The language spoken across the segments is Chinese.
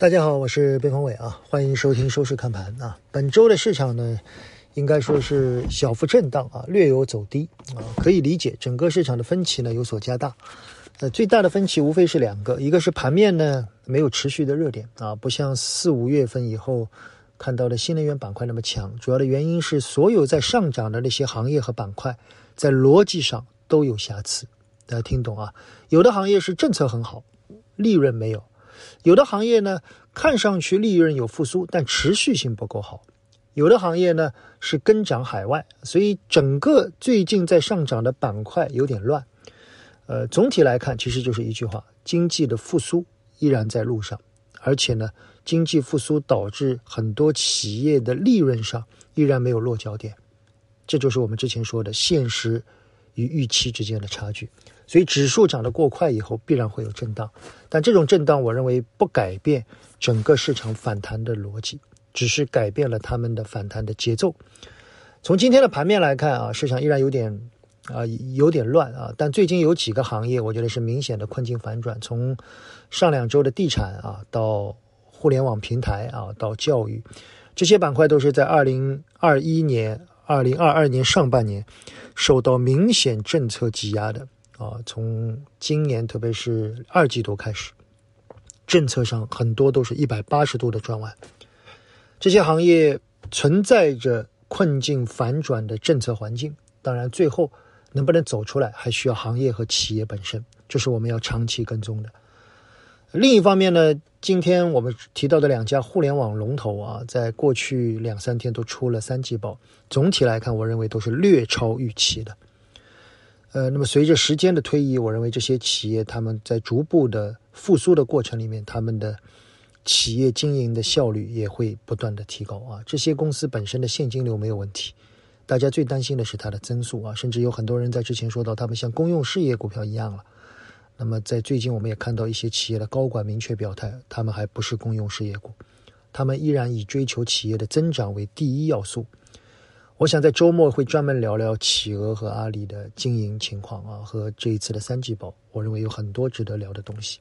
大家好，我是边锋伟啊，欢迎收听收市看盘啊。本周的市场呢，应该说是小幅震荡啊，略有走低啊，可以理解，整个市场的分歧呢有所加大。呃，最大的分歧无非是两个，一个是盘面呢没有持续的热点啊，不像四五月份以后看到的新能源板块那么强。主要的原因是所有在上涨的那些行业和板块，在逻辑上都有瑕疵。大家听懂啊？有的行业是政策很好，利润没有。有的行业呢，看上去利润有复苏，但持续性不够好；有的行业呢是跟涨海外，所以整个最近在上涨的板块有点乱。呃，总体来看，其实就是一句话：经济的复苏依然在路上，而且呢，经济复苏导致很多企业的利润上依然没有落脚点，这就是我们之前说的现实与预期之间的差距。所以指数涨得过快以后，必然会有震荡，但这种震荡，我认为不改变整个市场反弹的逻辑，只是改变了他们的反弹的节奏。从今天的盘面来看啊，市场依然有点啊有点乱啊，但最近有几个行业，我觉得是明显的困境反转。从上两周的地产啊，到互联网平台啊，到教育，这些板块都是在二零二一年、二零二二年上半年受到明显政策挤压的。啊，从今年特别是二季度开始，政策上很多都是一百八十度的转弯，这些行业存在着困境反转的政策环境。当然，最后能不能走出来，还需要行业和企业本身，这是我们要长期跟踪的。另一方面呢，今天我们提到的两家互联网龙头啊，在过去两三天都出了三季报，总体来看，我认为都是略超预期的。呃，那么随着时间的推移，我认为这些企业他们在逐步的复苏的过程里面，他们的企业经营的效率也会不断的提高啊。这些公司本身的现金流没有问题，大家最担心的是它的增速啊。甚至有很多人在之前说到，他们像公用事业股票一样了。那么在最近，我们也看到一些企业的高管明确表态，他们还不是公用事业股，他们依然以追求企业的增长为第一要素。我想在周末会专门聊聊企鹅和阿里的经营情况啊，和这一次的三季报，我认为有很多值得聊的东西，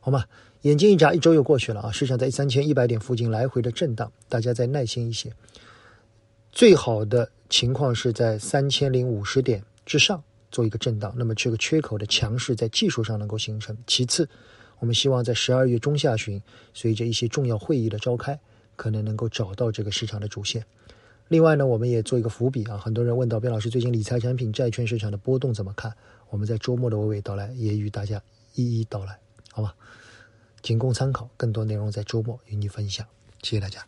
好吗？眼睛一眨，一周又过去了啊，市场在三千一百点附近来回的震荡，大家再耐心一些。最好的情况是在三千零五十点之上做一个震荡，那么这个缺口的强势在技术上能够形成。其次，我们希望在十二月中下旬，随着一些重要会议的召开，可能能够找到这个市场的主线。另外呢，我们也做一个伏笔啊。很多人问到边老师最近理财产品、债券市场的波动怎么看？我们在周末的娓娓道来，也与大家一一道来，好吧？仅供参考，更多内容在周末与你分享。谢谢大家。